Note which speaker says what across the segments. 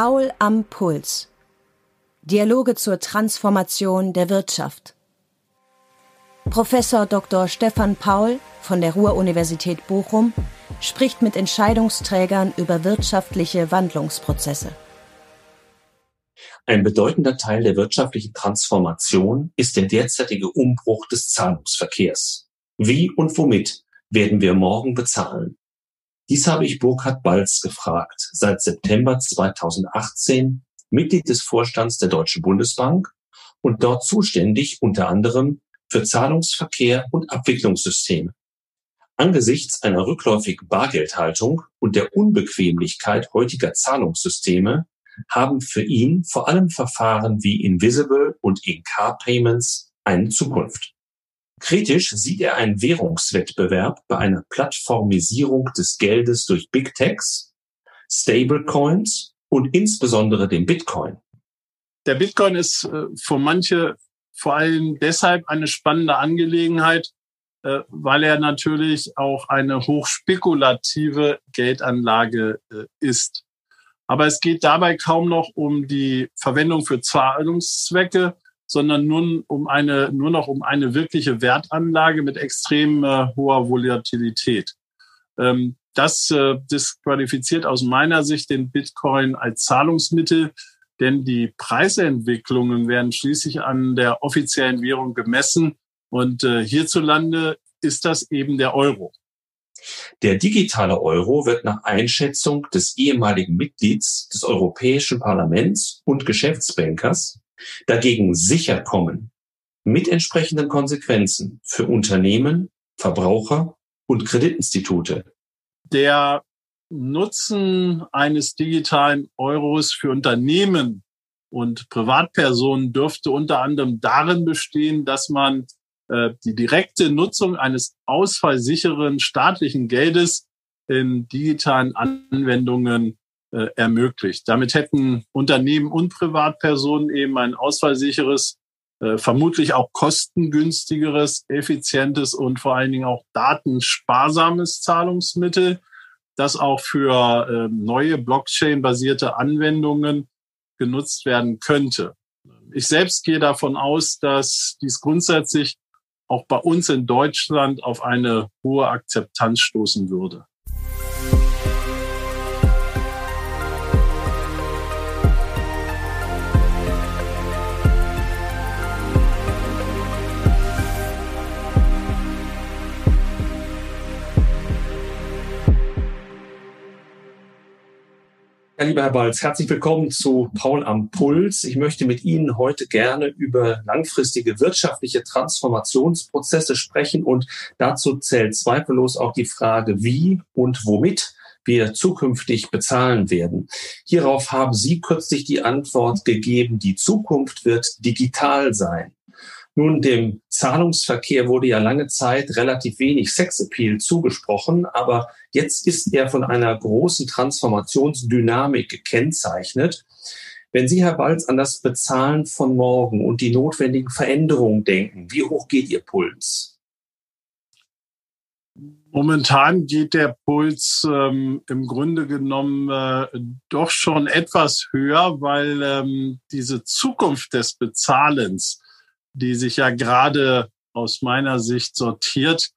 Speaker 1: Paul am Puls. Dialoge zur Transformation der Wirtschaft. Professor Dr. Stefan Paul von der Ruhr-Universität Bochum spricht mit Entscheidungsträgern über wirtschaftliche Wandlungsprozesse.
Speaker 2: Ein bedeutender Teil der wirtschaftlichen Transformation ist der derzeitige Umbruch des Zahlungsverkehrs. Wie und womit werden wir morgen bezahlen? Dies habe ich Burkhard Balz gefragt, seit September 2018 Mitglied des Vorstands der Deutschen Bundesbank und dort zuständig unter anderem für Zahlungsverkehr und Abwicklungssysteme. Angesichts einer rückläufigen Bargeldhaltung und der Unbequemlichkeit heutiger Zahlungssysteme haben für ihn vor allem Verfahren wie Invisible und In-Car Payments eine Zukunft. Kritisch sieht er einen Währungswettbewerb bei einer Plattformisierung des Geldes durch Big Techs, Stablecoins und insbesondere dem Bitcoin.
Speaker 3: Der Bitcoin ist äh, für manche vor allem deshalb eine spannende Angelegenheit, äh, weil er natürlich auch eine hochspekulative Geldanlage äh, ist. Aber es geht dabei kaum noch um die Verwendung für Zahlungszwecke, sondern nur um eine, nur noch um eine wirkliche Wertanlage mit extrem äh, hoher Volatilität. Ähm, das äh, disqualifiziert aus meiner Sicht den Bitcoin als Zahlungsmittel, denn die Preisentwicklungen werden schließlich an der offiziellen Währung gemessen und äh, hierzulande ist das eben der Euro.
Speaker 2: Der digitale Euro wird nach Einschätzung des ehemaligen Mitglieds des Europäischen Parlaments und Geschäftsbankers dagegen sicher kommen, mit entsprechenden Konsequenzen für Unternehmen, Verbraucher und Kreditinstitute.
Speaker 3: Der Nutzen eines digitalen Euros für Unternehmen und Privatpersonen dürfte unter anderem darin bestehen, dass man äh, die direkte Nutzung eines ausfallsicheren staatlichen Geldes in digitalen Anwendungen äh, ermöglicht. Damit hätten Unternehmen und Privatpersonen eben ein ausfallsicheres, äh, vermutlich auch kostengünstigeres, effizientes und vor allen Dingen auch datensparsames Zahlungsmittel, das auch für äh, neue Blockchain-basierte Anwendungen genutzt werden könnte. Ich selbst gehe davon aus, dass dies grundsätzlich auch bei uns in Deutschland auf eine hohe Akzeptanz stoßen würde.
Speaker 2: Ja, lieber Herr Balz, herzlich willkommen zu Paul am Puls. Ich möchte mit Ihnen heute gerne über langfristige wirtschaftliche Transformationsprozesse sprechen und dazu zählt zweifellos auch die Frage, wie und womit wir zukünftig bezahlen werden. Hierauf haben Sie kürzlich die Antwort gegeben, die Zukunft wird digital sein. Nun, dem Zahlungsverkehr wurde ja lange Zeit relativ wenig Sexappeal zugesprochen, aber jetzt ist er von einer großen Transformationsdynamik gekennzeichnet. Wenn Sie, Herr Balz, an das Bezahlen von morgen und die notwendigen Veränderungen denken, wie hoch geht Ihr Puls?
Speaker 3: Momentan geht der Puls ähm, im Grunde genommen äh, doch schon etwas höher, weil ähm, diese Zukunft des Bezahlens die sich ja gerade aus meiner Sicht sortiert,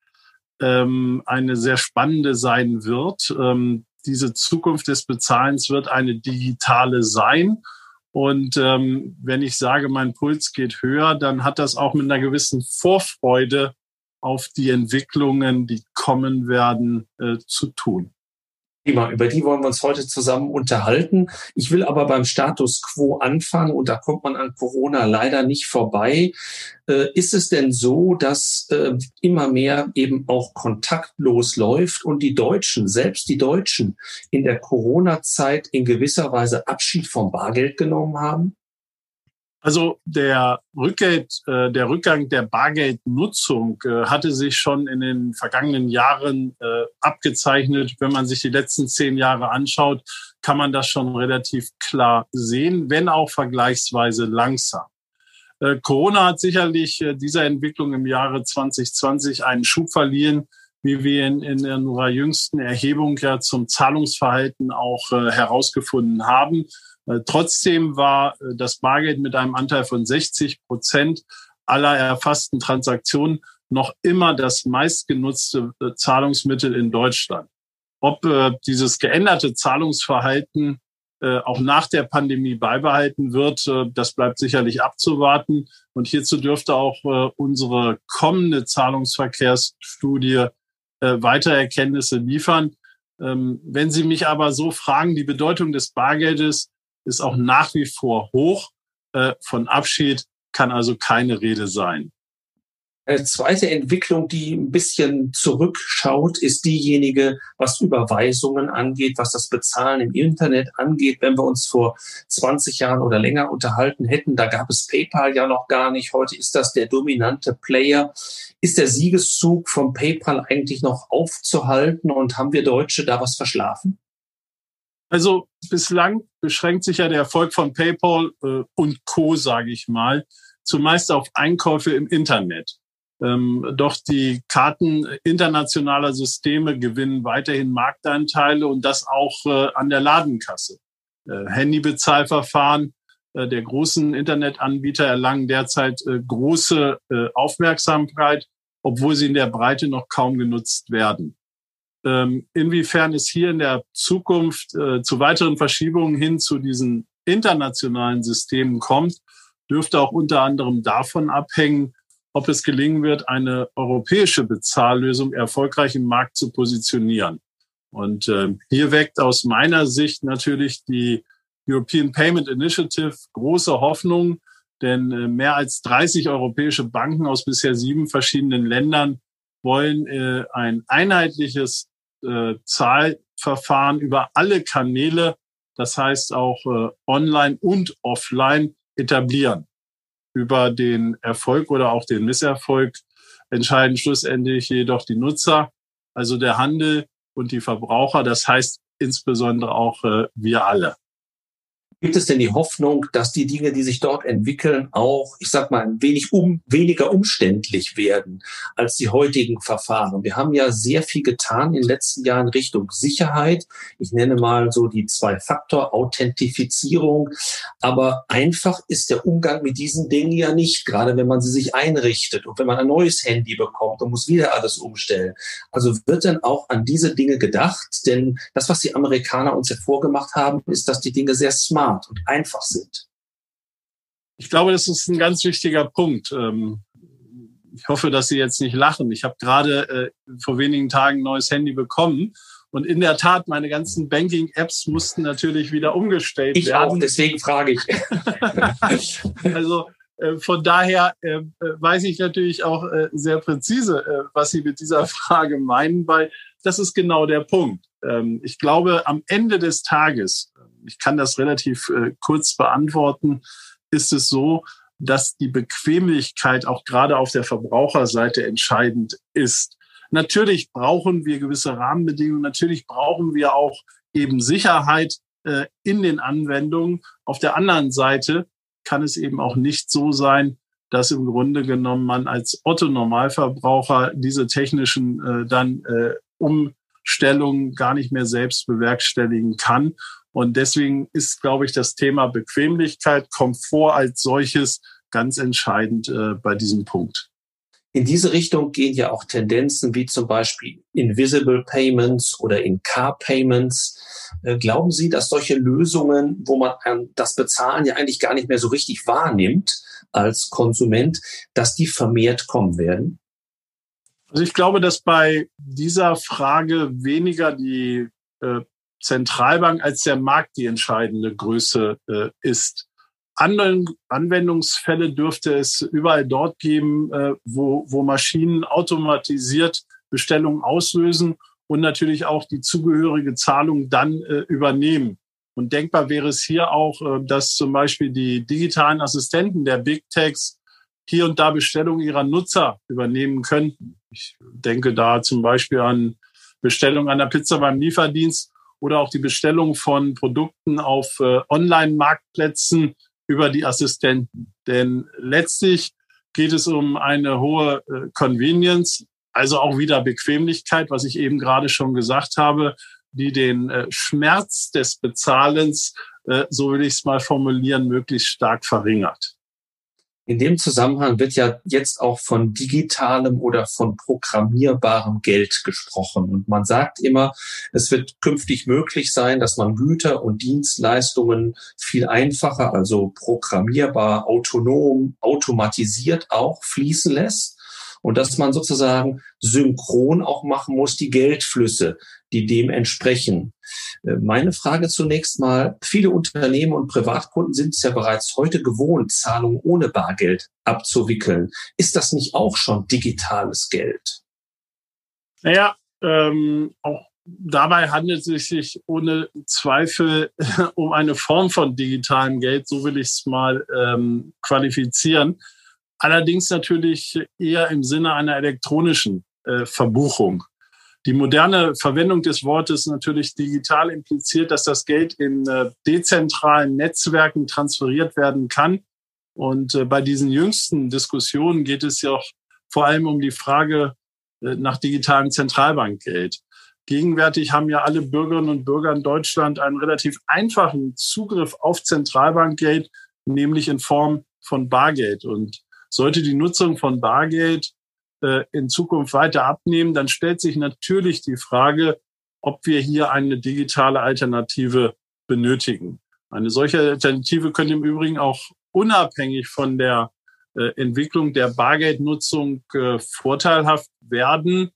Speaker 3: ähm, eine sehr spannende sein wird. Ähm, diese Zukunft des Bezahlens wird eine digitale sein. Und ähm, wenn ich sage, mein Puls geht höher, dann hat das auch mit einer gewissen Vorfreude auf die Entwicklungen, die kommen werden, äh, zu tun.
Speaker 2: Thema. Über die wollen wir uns heute zusammen unterhalten. Ich will aber beim Status quo anfangen und da kommt man an Corona leider nicht vorbei. Äh, ist es denn so, dass äh, immer mehr eben auch kontaktlos läuft und die Deutschen, selbst die Deutschen, in der Corona-Zeit in gewisser Weise Abschied vom Bargeld genommen haben?
Speaker 3: Also der Rückgeld, äh, der Rückgang der Bargeldnutzung äh, hatte sich schon in den vergangenen Jahren äh, abgezeichnet. Wenn man sich die letzten zehn Jahre anschaut, kann man das schon relativ klar sehen, wenn auch vergleichsweise langsam. Äh, Corona hat sicherlich äh, dieser Entwicklung im Jahre 2020 einen Schub verliehen, wie wir in, in unserer jüngsten Erhebung ja zum Zahlungsverhalten auch äh, herausgefunden haben. Äh, trotzdem war äh, das Bargeld mit einem Anteil von 60 Prozent aller erfassten Transaktionen noch immer das meistgenutzte äh, Zahlungsmittel in Deutschland. Ob äh, dieses geänderte Zahlungsverhalten äh, auch nach der Pandemie beibehalten wird, äh, das bleibt sicherlich abzuwarten. Und hierzu dürfte auch unsere kommende Zahlungsverkehrsstudie weitere Erkenntnisse liefern. Ähm, wenn Sie mich aber so fragen, die Bedeutung des Bargeldes ist auch nach wie vor hoch. Äh, von Abschied kann also keine Rede sein.
Speaker 2: Eine zweite Entwicklung, die ein bisschen zurückschaut, ist diejenige, was Überweisungen angeht, was das Bezahlen im Internet angeht. Wenn wir uns vor 20 Jahren oder länger unterhalten hätten, da gab es PayPal ja noch gar nicht. Heute ist das der dominante Player. Ist der Siegeszug von PayPal eigentlich noch aufzuhalten und haben wir Deutsche da was verschlafen?
Speaker 3: Also bislang beschränkt sich ja der Erfolg von PayPal äh, und Co, sage ich mal, zumeist auf Einkäufe im Internet. Ähm, doch die Karten internationaler Systeme gewinnen weiterhin Marktanteile und das auch äh, an der Ladenkasse. Äh, Handybezahlverfahren äh, der großen Internetanbieter erlangen derzeit äh, große äh, Aufmerksamkeit, obwohl sie in der Breite noch kaum genutzt werden. Ähm, inwiefern es hier in der Zukunft äh, zu weiteren Verschiebungen hin zu diesen internationalen Systemen kommt, dürfte auch unter anderem davon abhängen, ob es gelingen wird, eine europäische Bezahllösung erfolgreich im Markt zu positionieren. Und äh, hier weckt aus meiner Sicht natürlich die European Payment Initiative große Hoffnung, denn äh, mehr als 30 europäische Banken aus bisher sieben verschiedenen Ländern wollen äh, ein einheitliches äh, Zahlverfahren über alle Kanäle, das heißt auch äh, online und offline, etablieren über den Erfolg oder auch den Misserfolg entscheiden schlussendlich jedoch die Nutzer, also der Handel und die Verbraucher. Das heißt insbesondere auch äh, wir alle.
Speaker 2: Gibt es denn die Hoffnung, dass die Dinge, die sich dort entwickeln, auch, ich sag mal, ein wenig um, weniger umständlich werden als die heutigen Verfahren? Wir haben ja sehr viel getan in den letzten Jahren Richtung Sicherheit. Ich nenne mal so die Zwei-Faktor-Authentifizierung. Aber einfach ist der Umgang mit diesen Dingen ja nicht, gerade wenn man sie sich einrichtet und wenn man ein neues Handy bekommt und muss wieder alles umstellen. Also wird dann auch an diese Dinge gedacht? Denn das, was die Amerikaner uns hervorgemacht haben, ist, dass die Dinge sehr smart smart und einfach sind.
Speaker 3: Ich glaube, das ist ein ganz wichtiger Punkt. Ähm, ich hoffe, dass Sie jetzt nicht lachen. Ich habe gerade äh, vor wenigen Tagen ein neues Handy bekommen. Und in der Tat, meine ganzen Banking-Apps mussten natürlich wieder umgestellt
Speaker 2: ich
Speaker 3: werden.
Speaker 2: Ich auch, deswegen frage ich.
Speaker 3: also äh, von daher äh, weiß ich natürlich auch sehr präzise, was Sie mit dieser Frage meinen, weil das ist genau der Punkt. Ähm, ich glaube, am Ende des Tages ich kann das relativ äh, kurz beantworten, ist es so, dass die Bequemlichkeit auch gerade auf der Verbraucherseite entscheidend ist. Natürlich brauchen wir gewisse Rahmenbedingungen, natürlich brauchen wir auch eben Sicherheit äh, in den Anwendungen. Auf der anderen Seite kann es eben auch nicht so sein, dass im Grunde genommen man als Otto Normalverbraucher diese technischen äh, dann äh, Umstellungen gar nicht mehr selbst bewerkstelligen kann. Und deswegen ist, glaube ich, das Thema Bequemlichkeit, Komfort als solches ganz entscheidend äh, bei diesem Punkt.
Speaker 2: In diese Richtung gehen ja auch Tendenzen wie zum Beispiel Invisible Payments oder in Car Payments. Äh, glauben Sie, dass solche Lösungen, wo man das Bezahlen ja eigentlich gar nicht mehr so richtig wahrnimmt als Konsument, dass die vermehrt kommen werden?
Speaker 3: Also ich glaube, dass bei dieser Frage weniger die äh, Zentralbank als der Markt die entscheidende Größe äh, ist. Anderen Anwendungsfälle dürfte es überall dort geben, äh, wo, wo Maschinen automatisiert Bestellungen auslösen und natürlich auch die zugehörige Zahlung dann äh, übernehmen. Und denkbar wäre es hier auch, äh, dass zum Beispiel die digitalen Assistenten der Big Techs hier und da Bestellungen ihrer Nutzer übernehmen könnten. Ich denke da zum Beispiel an Bestellung einer Pizza beim Lieferdienst oder auch die Bestellung von Produkten auf äh, Online-Marktplätzen über die Assistenten. Denn letztlich geht es um eine hohe äh, Convenience, also auch wieder Bequemlichkeit, was ich eben gerade schon gesagt habe, die den äh, Schmerz des Bezahlens äh, so will ich es mal formulieren, möglichst stark verringert.
Speaker 2: In dem Zusammenhang wird ja jetzt auch von digitalem oder von programmierbarem Geld gesprochen. Und man sagt immer, es wird künftig möglich sein, dass man Güter und Dienstleistungen viel einfacher, also programmierbar, autonom, automatisiert auch fließen lässt und dass man sozusagen synchron auch machen muss die Geldflüsse, die dem entsprechen. Äh, meine Frage zunächst mal, viele Unternehmen und Privatkunden sind es ja bereits heute gewohnt, Zahlungen ohne Bargeld abzuwickeln. Ist das nicht auch schon digitales Geld?
Speaker 3: Naja, ähm, auch dabei handelt es sich ohne Zweifel um eine Form von digitalem Geld, so will ich es mal ähm, qualifizieren. Allerdings natürlich eher im Sinne einer elektronischen äh, Verbuchung. Die moderne Verwendung des Wortes natürlich digital impliziert, dass das Geld in äh, dezentralen Netzwerken transferiert werden kann. Und äh, bei diesen jüngsten Diskussionen geht es ja auch vor allem um die Frage äh, nach digitalem Zentralbankgeld. Gegenwärtig haben ja alle Bürgerinnen und Bürger in Deutschland einen relativ einfachen Zugriff auf Zentralbankgeld, nämlich in Form von Bargeld. Und sollte die Nutzung von Bargeld äh, in Zukunft weiter abnehmen, dann stellt sich natürlich die Frage, ob wir hier eine digitale Alternative benötigen. Eine solche Alternative könnte im Übrigen auch unabhängig von der äh, Entwicklung der Bargeldnutzung äh, vorteilhaft werden.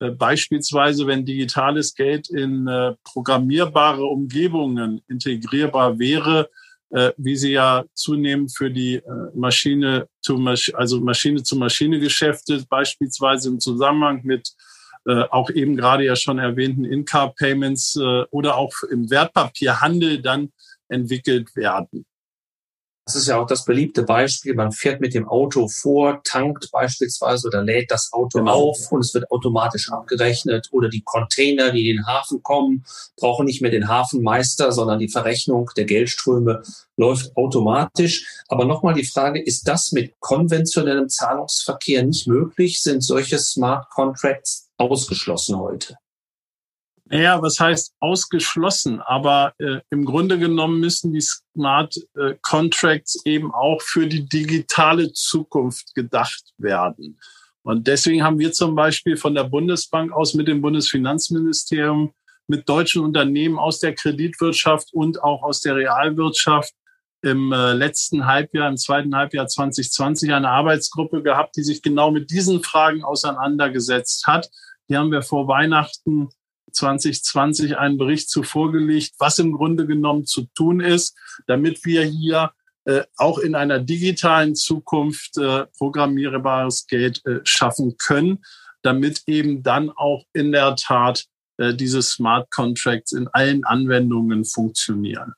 Speaker 3: Beispielsweise, wenn digitales Geld in programmierbare Umgebungen integrierbar wäre, äh, wie sie ja zunehmend für die äh, Maschine zu Masch also Maschine zu Maschine Geschäfte beispielsweise im Zusammenhang mit äh, auch eben gerade ja schon erwähnten In-Car-Payments äh, oder auch im Wertpapierhandel dann entwickelt werden.
Speaker 2: Das ist ja auch das beliebte Beispiel. Man fährt mit dem Auto vor, tankt beispielsweise oder lädt das Auto genau. auf und es wird automatisch abgerechnet. Oder die Container, die in den Hafen kommen, brauchen nicht mehr den Hafenmeister, sondern die Verrechnung der Geldströme läuft automatisch. Aber nochmal die Frage, ist das mit konventionellem Zahlungsverkehr nicht möglich? Sind solche Smart Contracts ausgeschlossen heute?
Speaker 3: Naja, was heißt ausgeschlossen? Aber äh, im Grunde genommen müssen die Smart äh, Contracts eben auch für die digitale Zukunft gedacht werden. Und deswegen haben wir zum Beispiel von der Bundesbank aus mit dem Bundesfinanzministerium, mit deutschen Unternehmen aus der Kreditwirtschaft und auch aus der Realwirtschaft im äh, letzten Halbjahr, im zweiten Halbjahr 2020 eine Arbeitsgruppe gehabt, die sich genau mit diesen Fragen auseinandergesetzt hat. Die haben wir vor Weihnachten 2020 einen Bericht zu vorgelegt, was im Grunde genommen zu tun ist, damit wir hier äh, auch in einer digitalen Zukunft äh, programmierbares Geld äh, schaffen können, damit eben dann auch in der Tat äh, diese Smart Contracts in allen Anwendungen funktionieren.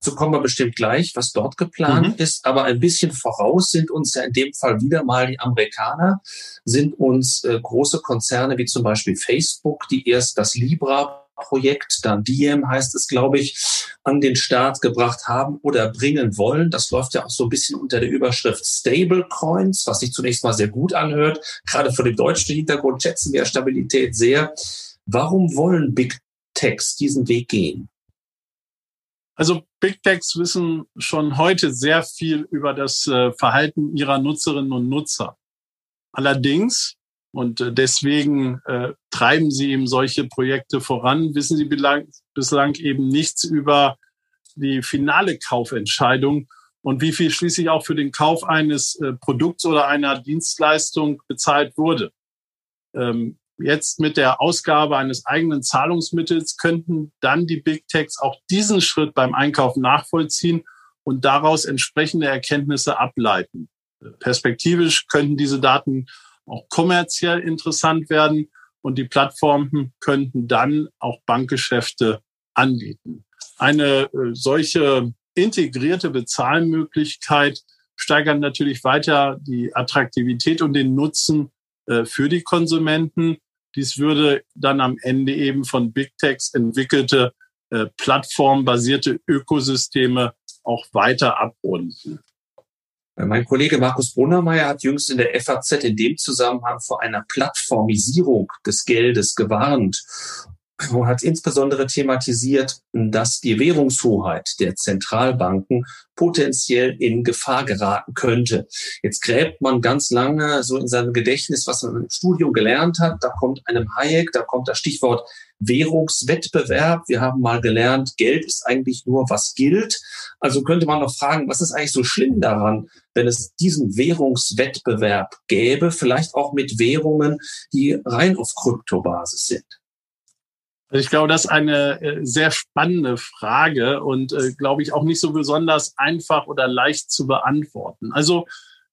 Speaker 2: So kommen wir bestimmt gleich, was dort geplant mhm. ist. Aber ein bisschen voraus sind uns ja in dem Fall wieder mal die Amerikaner, sind uns äh, große Konzerne wie zum Beispiel Facebook, die erst das Libra Projekt, dann Diem heißt es, glaube ich, an den Start gebracht haben oder bringen wollen. Das läuft ja auch so ein bisschen unter der Überschrift Stablecoins, was sich zunächst mal sehr gut anhört. Gerade von dem deutschen Hintergrund schätzen wir Stabilität sehr. Warum wollen Big Techs diesen Weg gehen?
Speaker 3: Also Big Techs wissen schon heute sehr viel über das äh, Verhalten ihrer Nutzerinnen und Nutzer. Allerdings, und äh, deswegen äh, treiben sie eben solche Projekte voran, wissen sie bislang, bislang eben nichts über die finale Kaufentscheidung und wie viel schließlich auch für den Kauf eines äh, Produkts oder einer Dienstleistung bezahlt wurde. Ähm, jetzt mit der Ausgabe eines eigenen Zahlungsmittels könnten dann die Big Techs auch diesen Schritt beim Einkaufen nachvollziehen und daraus entsprechende Erkenntnisse ableiten. Perspektivisch könnten diese Daten auch kommerziell interessant werden und die Plattformen könnten dann auch Bankgeschäfte anbieten. Eine äh, solche integrierte Bezahlmöglichkeit steigert natürlich weiter die Attraktivität und den Nutzen äh, für die Konsumenten. Dies würde dann am Ende eben von Big Techs entwickelte äh, plattformbasierte Ökosysteme auch weiter abrunden.
Speaker 2: Äh, mein Kollege Markus Brunnermeier hat jüngst in der FAZ in dem Zusammenhang vor einer Plattformisierung des Geldes gewarnt. Und hat insbesondere thematisiert, dass die Währungshoheit der Zentralbanken potenziell in Gefahr geraten könnte. Jetzt gräbt man ganz lange so in seinem Gedächtnis, was man im Studium gelernt hat. Da kommt einem Hayek, da kommt das Stichwort Währungswettbewerb. Wir haben mal gelernt, Geld ist eigentlich nur, was gilt. Also könnte man noch fragen, was ist eigentlich so schlimm daran, wenn es diesen Währungswettbewerb gäbe, vielleicht auch mit Währungen, die rein auf Kryptobasis sind?
Speaker 3: Also ich glaube, das ist eine äh, sehr spannende Frage und äh, glaube ich auch nicht so besonders einfach oder leicht zu beantworten. Also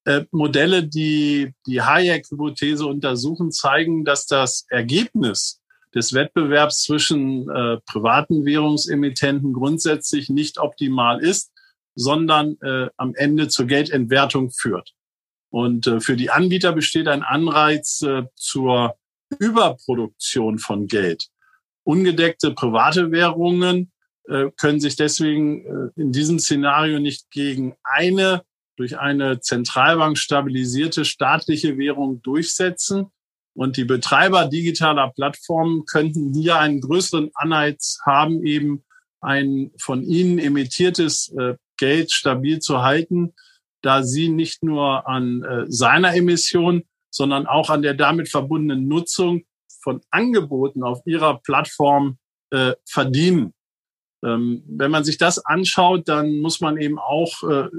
Speaker 3: äh, Modelle, die die Hayek-Hypothese untersuchen, zeigen, dass das Ergebnis des Wettbewerbs zwischen äh, privaten Währungsemittenten grundsätzlich nicht optimal ist, sondern äh, am Ende zur Geldentwertung führt. Und äh, für die Anbieter besteht ein Anreiz äh, zur Überproduktion von Geld. Ungedeckte private Währungen äh, können sich deswegen äh, in diesem Szenario nicht gegen eine durch eine Zentralbank stabilisierte staatliche Währung durchsetzen. Und die Betreiber digitaler Plattformen könnten hier einen größeren Anreiz haben, eben ein von ihnen emittiertes äh, Geld stabil zu halten, da sie nicht nur an seiner Emission, sondern auch an der damit verbundenen Nutzung von Angeboten auf ihrer Plattform äh, verdienen. Ähm, wenn man sich das anschaut, dann muss man eben auch äh,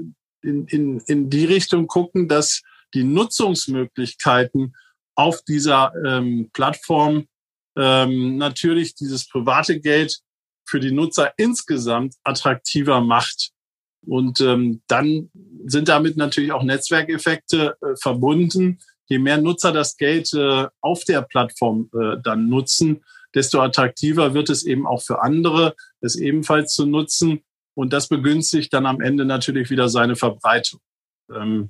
Speaker 3: in, in, in die Richtung gucken, dass die Nutzungsmöglichkeiten auf dieser ähm, Plattform ähm, natürlich dieses private Geld für die Nutzer insgesamt attraktiver macht. Und ähm, dann sind damit natürlich auch Netzwerkeffekte äh, verbunden, je mehr Nutzer das Geld äh, auf der Plattform äh, dann nutzen, desto attraktiver wird es eben auch für andere, es ebenfalls zu nutzen. Und das begünstigt dann am Ende natürlich wieder seine Verbreitung. Ähm,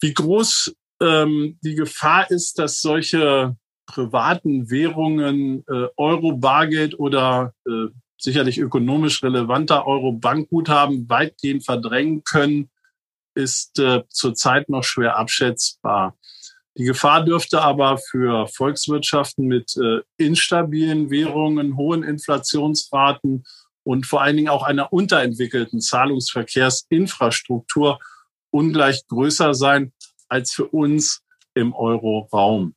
Speaker 3: wie groß ähm, die Gefahr ist, dass solche privaten Währungen, äh, Euro-Bargeld oder äh, sicherlich ökonomisch relevanter Euro-Bankguthaben weitgehend verdrängen können, ist äh, zurzeit noch schwer abschätzbar. Die Gefahr dürfte aber für Volkswirtschaften mit äh, instabilen Währungen, hohen Inflationsraten und vor allen Dingen auch einer unterentwickelten Zahlungsverkehrsinfrastruktur ungleich größer sein als für uns im Euro-Raum.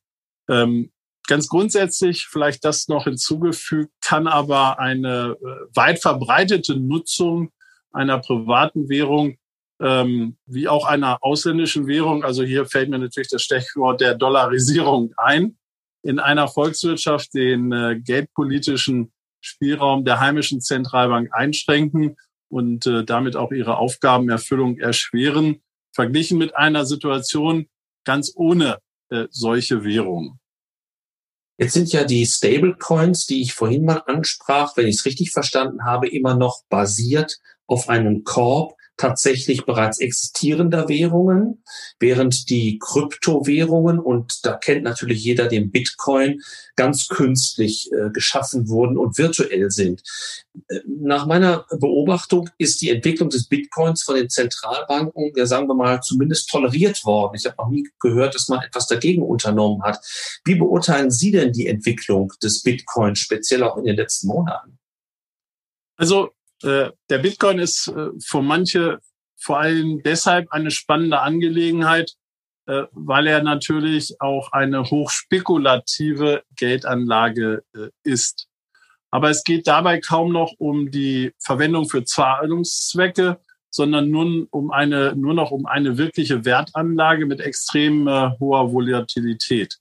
Speaker 3: Ähm, ganz grundsätzlich, vielleicht das noch hinzugefügt, kann aber eine äh, weit verbreitete Nutzung einer privaten Währung ähm, wie auch einer ausländischen Währung. Also hier fällt mir natürlich das Stichwort der Dollarisierung ein. In einer Volkswirtschaft den äh, geldpolitischen Spielraum der heimischen Zentralbank einschränken und äh, damit auch ihre Aufgabenerfüllung erschweren, verglichen mit einer Situation ganz ohne äh, solche Währungen.
Speaker 2: Jetzt sind ja die Stablecoins, die ich vorhin mal ansprach, wenn ich es richtig verstanden habe, immer noch basiert auf einem Korb tatsächlich bereits existierender Währungen, während die Kryptowährungen, und da kennt natürlich jeder den Bitcoin, ganz künstlich äh, geschaffen wurden und virtuell sind. Äh, nach meiner Beobachtung ist die Entwicklung des Bitcoins von den Zentralbanken, ja sagen wir mal, zumindest toleriert worden. Ich habe noch nie gehört, dass man etwas dagegen unternommen hat. Wie beurteilen Sie denn die Entwicklung des Bitcoins, speziell auch in den letzten Monaten?
Speaker 3: Also der Bitcoin ist äh, für manche vor allem deshalb eine spannende Angelegenheit, äh, weil er natürlich auch eine hochspekulative Geldanlage ist. Aber es geht dabei kaum noch um die Verwendung für Zahlungszwecke, sondern nur um eine, nur noch um eine wirkliche Wertanlage mit extrem äh, hoher Volatilität.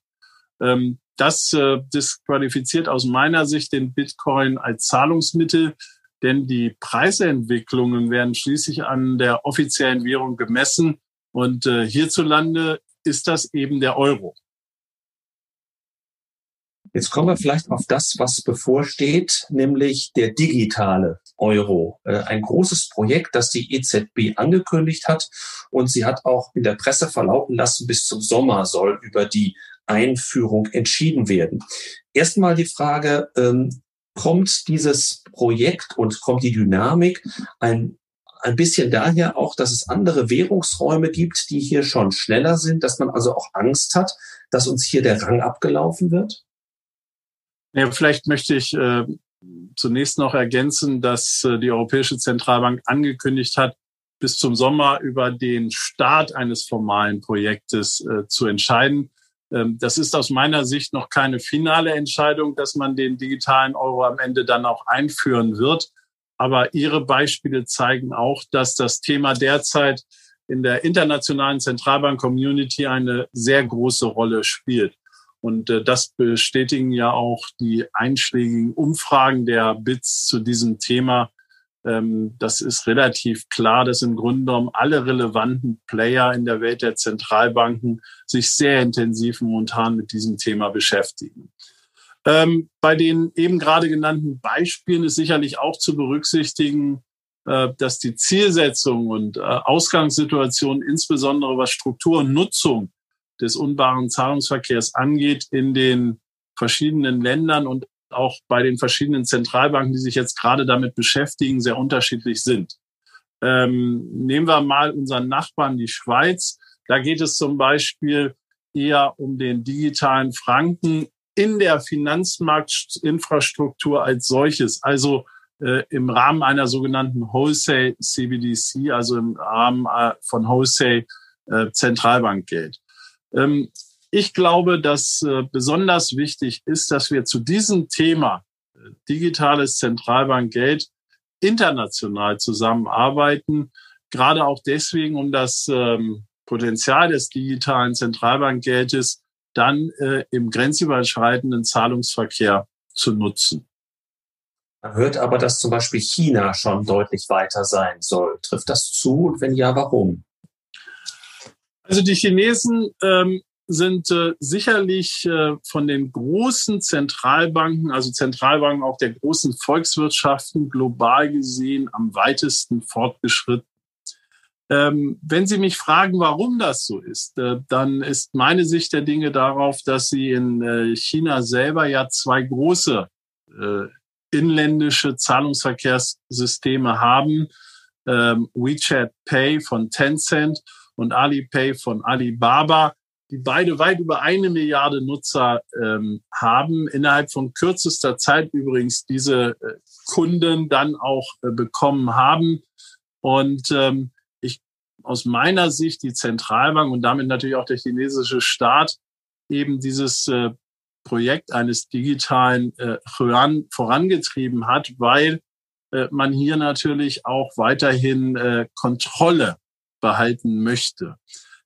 Speaker 3: Ähm, das äh, disqualifiziert aus meiner Sicht den Bitcoin als Zahlungsmittel, denn die Preisentwicklungen werden schließlich an der offiziellen Währung gemessen und äh, hierzulande ist das eben der Euro.
Speaker 2: Jetzt kommen wir vielleicht auf das, was bevorsteht, nämlich der digitale Euro. Äh, ein großes Projekt, das die EZB angekündigt hat. Und sie hat auch in der Presse verlauten lassen, bis zum Sommer soll über die Einführung entschieden werden. Erstmal die Frage, ähm, kommt dieses Projekt und kommt die Dynamik ein, ein bisschen daher auch, dass es andere Währungsräume gibt, die hier schon schneller sind, dass man also auch Angst hat, dass uns hier der Rang abgelaufen wird?
Speaker 3: Ja, vielleicht möchte ich äh, zunächst noch ergänzen, dass äh, die Europäische Zentralbank angekündigt hat, bis zum Sommer über den Start eines formalen Projektes äh, zu entscheiden. Ähm, das ist aus meiner Sicht noch keine finale Entscheidung, dass man den digitalen Euro am Ende dann auch einführen wird. Aber Ihre Beispiele zeigen auch, dass das Thema derzeit in der internationalen Zentralbank-Community eine sehr große Rolle spielt. Und äh, das bestätigen ja auch die einschlägigen Umfragen der BITS zu diesem Thema. Ähm, das ist relativ klar, dass im Grunde genommen alle relevanten Player in der Welt der Zentralbanken sich sehr intensiv momentan mit diesem Thema beschäftigen. Ähm, bei den eben gerade genannten Beispielen ist sicherlich auch zu berücksichtigen, äh, dass die Zielsetzung und äh, Ausgangssituation, insbesondere was Struktur und Nutzung des unbaren Zahlungsverkehrs angeht, in den verschiedenen Ländern und auch bei den verschiedenen Zentralbanken, die sich jetzt gerade damit beschäftigen, sehr unterschiedlich sind. Ähm, nehmen wir mal unseren Nachbarn, die Schweiz. Da geht es zum Beispiel eher um den digitalen Franken in der Finanzmarktinfrastruktur als solches. Also äh, im Rahmen einer sogenannten Wholesale CBDC, also im Rahmen äh, von Wholesale äh, Zentralbankgeld. Ähm, ich glaube, dass äh, besonders wichtig ist, dass wir zu diesem Thema äh, digitales Zentralbankgeld international zusammenarbeiten, gerade auch deswegen, um das ähm, Potenzial des digitalen Zentralbankgeldes dann äh, im grenzüberschreitenden Zahlungsverkehr zu nutzen.
Speaker 2: Man hört aber, dass zum Beispiel China schon deutlich weiter sein soll. Trifft das zu und wenn ja, warum?
Speaker 3: Also die Chinesen ähm, sind äh, sicherlich äh, von den großen Zentralbanken, also Zentralbanken auch der großen Volkswirtschaften global gesehen am weitesten fortgeschritten. Ähm, wenn Sie mich fragen, warum das so ist, äh, dann ist meine Sicht der Dinge darauf, dass Sie in äh, China selber ja zwei große äh, inländische Zahlungsverkehrssysteme haben. Ähm, WeChat Pay von Tencent und Alipay von Alibaba, die beide weit über eine Milliarde Nutzer ähm, haben, innerhalb von kürzester Zeit übrigens diese äh, Kunden dann auch äh, bekommen haben. Und ähm, ich aus meiner Sicht die Zentralbank und damit natürlich auch der chinesische Staat eben dieses äh, Projekt eines digitalen äh, Yuan vorangetrieben hat, weil äh, man hier natürlich auch weiterhin äh, Kontrolle behalten möchte.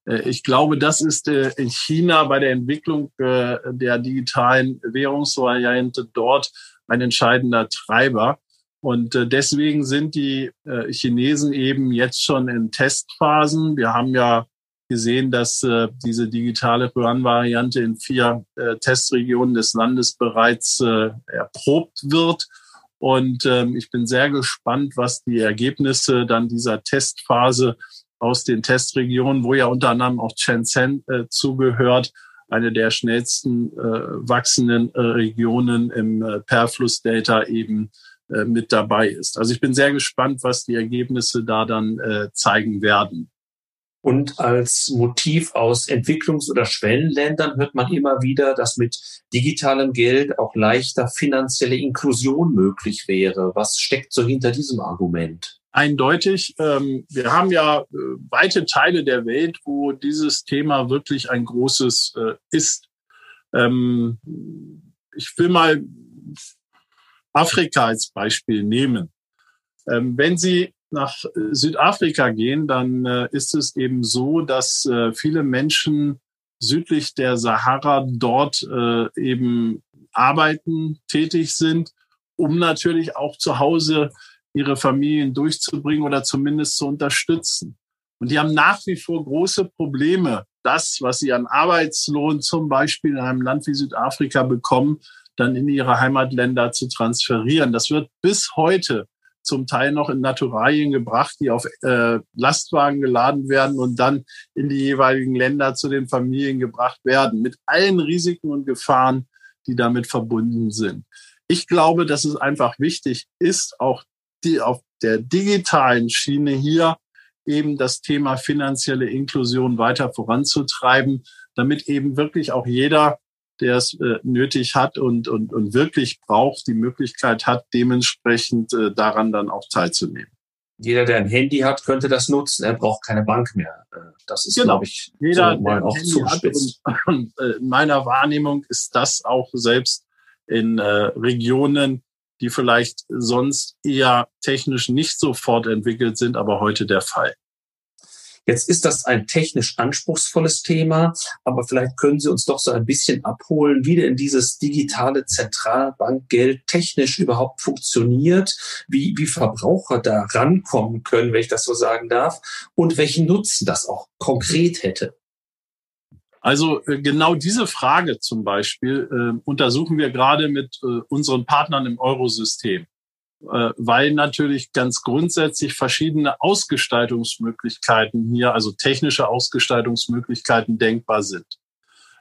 Speaker 3: Äh, ich glaube, das ist äh, in China bei der Entwicklung äh, der digitalen Währungsvariante dort ein entscheidender Treiber. Und deswegen sind die Chinesen eben jetzt schon in Testphasen. Wir haben ja gesehen, dass diese digitale Yuan-Variante in vier Testregionen des Landes bereits erprobt wird. Und ähm, ich bin sehr gespannt, was die Ergebnisse dann dieser Testphase aus den Testregionen, wo ja unter anderem auch Shenzhen äh, zugehört, eine der schnellsten äh, wachsenden äh, Regionen im äh, Perfluss-Data eben äh, mit dabei ist. Also ich bin sehr gespannt, was die Ergebnisse da dann äh, zeigen werden.
Speaker 2: Und als Motiv aus Entwicklungs- oder Schwellenländern hört man immer wieder, dass mit digitalem Geld auch leichter finanzielle Inklusion möglich wäre. Was steckt so hinter diesem Argument?
Speaker 3: Eindeutig. Ähm, wir haben ja äh, weite Teile der Welt, wo dieses Thema wirklich ein großes äh, ist. Ähm, ich will mal Afrika als Beispiel nehmen. Ähm, wenn Sie nach äh, Südafrika gehen, dann ist es eben so, dass viele Menschen südlich der Sahara dort eben arbeiten, tätig sind, um natürlich auch zu Hause ihre Familien durchzubringen oder zumindest zu unterstützen. Und die haben nach wie vor große Probleme, das, was sie an Arbeitslohn zum Beispiel in einem Land wie Südafrika bekommen, dann in ihre Heimatländer zu transferieren. Das wird bis heute zum Teil noch in Naturalien gebracht, die auf äh, Lastwagen geladen werden und dann in die jeweiligen Länder zu den Familien gebracht werden, mit allen Risiken und Gefahren, die damit verbunden sind. Ich glaube, dass es einfach wichtig ist, auch die auf der digitalen Schiene hier eben das Thema finanzielle Inklusion weiter voranzutreiben, damit eben wirklich auch jeder der es äh, nötig hat und, und, und wirklich braucht, die Möglichkeit hat, dementsprechend äh, daran dann auch teilzunehmen.
Speaker 2: Jeder, der ein Handy hat, könnte das nutzen. Er braucht keine Bank mehr. Äh, das ist,
Speaker 3: genau.
Speaker 2: glaube ich,
Speaker 3: Jeder, so mal auch zugespitzt. Und, und äh, in meiner Wahrnehmung ist das auch selbst in äh, Regionen, die vielleicht sonst eher technisch nicht so fortentwickelt sind, aber heute der Fall.
Speaker 2: Jetzt ist das ein technisch anspruchsvolles Thema, aber vielleicht können Sie uns doch so ein bisschen abholen, wie denn dieses digitale Zentralbankgeld technisch überhaupt funktioniert, wie, wie Verbraucher da rankommen können, wenn ich das so sagen darf, und welchen Nutzen das auch konkret hätte.
Speaker 3: Also äh, genau diese Frage zum Beispiel äh, untersuchen wir gerade mit äh, unseren Partnern im Eurosystem. Äh, weil natürlich ganz grundsätzlich verschiedene Ausgestaltungsmöglichkeiten hier, also technische Ausgestaltungsmöglichkeiten denkbar sind.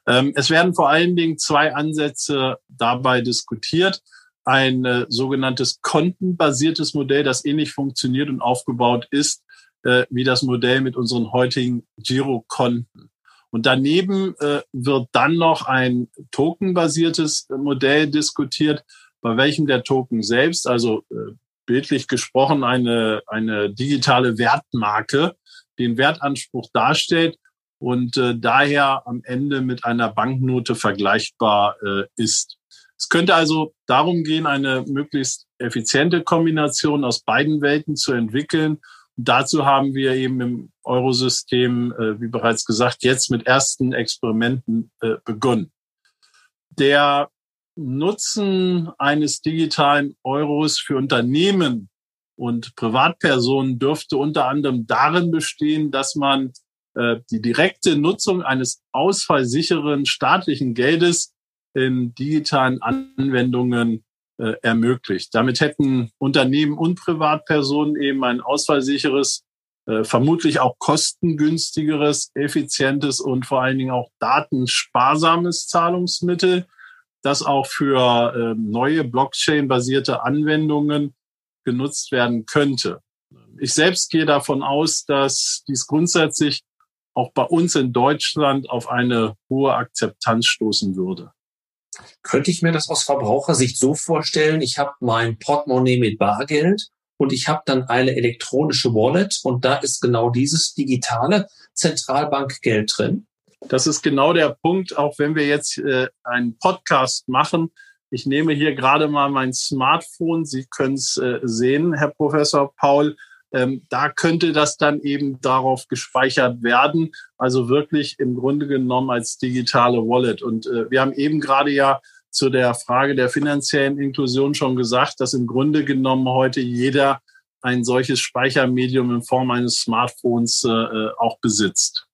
Speaker 3: Ähm, es werden vor allen Dingen zwei Ansätze dabei diskutiert. Ein äh, sogenanntes kontenbasiertes Modell, das ähnlich funktioniert und aufgebaut ist äh, wie das Modell mit unseren heutigen Girokonten. Und daneben wird dann noch ein tokenbasiertes Modell diskutiert, bei welchem der Token selbst, also äh, bildlich gesprochen eine, eine digitale Wertmarke, den Wertanspruch darstellt und äh, daher am Ende mit einer Banknote vergleichbar äh, ist. Es könnte also darum gehen, eine möglichst effiziente Kombination aus beiden Welten zu entwickeln. Dazu haben wir eben im Eurosystem, äh, wie bereits gesagt, jetzt mit ersten Experimenten äh, begonnen. Der Nutzen eines digitalen Euros für Unternehmen und Privatpersonen dürfte unter anderem darin bestehen, dass man äh, die direkte Nutzung eines ausfallsicheren staatlichen Geldes in digitalen Anwendungen äh, ermöglicht. Damit hätten Unternehmen und Privatpersonen eben ein ausfallsicheres, äh, vermutlich auch kostengünstigeres, effizientes und vor allen Dingen auch datensparsames Zahlungsmittel, das auch für äh, neue Blockchain-basierte Anwendungen genutzt werden könnte. Ich selbst gehe davon aus, dass dies grundsätzlich auch bei uns in Deutschland auf eine hohe Akzeptanz stoßen würde.
Speaker 2: Könnte ich mir das aus Verbrauchersicht so vorstellen, ich habe mein Portemonnaie mit Bargeld und ich habe dann eine elektronische Wallet und da ist genau dieses digitale Zentralbankgeld drin.
Speaker 3: Das ist genau der Punkt, auch wenn wir jetzt äh, einen Podcast machen. Ich nehme hier gerade mal mein Smartphone. Sie können es äh, sehen, Herr Professor Paul. Ähm, da könnte das dann eben darauf gespeichert werden. Also wirklich im Grunde genommen als digitale Wallet. Und äh, wir haben eben gerade ja zu der Frage der finanziellen Inklusion schon gesagt, dass im Grunde genommen heute jeder ein solches Speichermedium in Form eines Smartphones äh, äh auch besitzt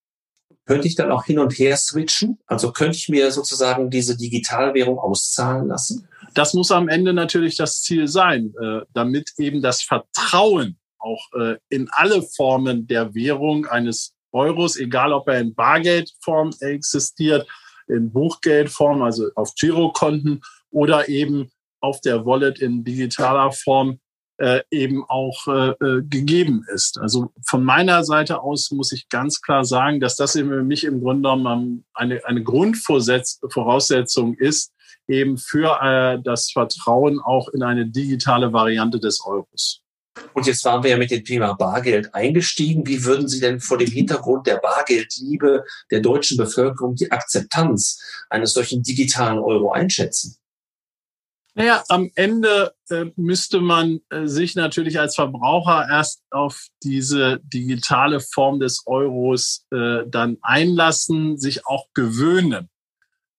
Speaker 2: könnte ich dann auch hin und her switchen? Also könnte ich mir sozusagen diese Digitalwährung auszahlen lassen?
Speaker 3: Das muss am Ende natürlich das Ziel sein, äh, damit eben das Vertrauen auch äh, in alle Formen der Währung eines Euros, egal ob er in Bargeldform existiert, in Buchgeldform, also auf Girokonten oder eben auf der Wallet in digitaler Form, äh, eben auch äh, äh, gegeben ist. Also von meiner Seite aus muss ich ganz klar sagen, dass das für mich im Grunde genommen eine, eine Grundvoraussetzung ist, eben für äh, das Vertrauen auch in eine digitale Variante des Euros.
Speaker 2: Und jetzt waren wir ja mit dem Thema Bargeld eingestiegen. Wie würden Sie denn vor dem Hintergrund der Bargeldliebe der deutschen Bevölkerung die Akzeptanz eines solchen digitalen Euro einschätzen?
Speaker 3: Naja, am Ende äh, müsste man äh, sich natürlich als Verbraucher erst auf diese digitale Form des Euros äh, dann einlassen, sich auch gewöhnen.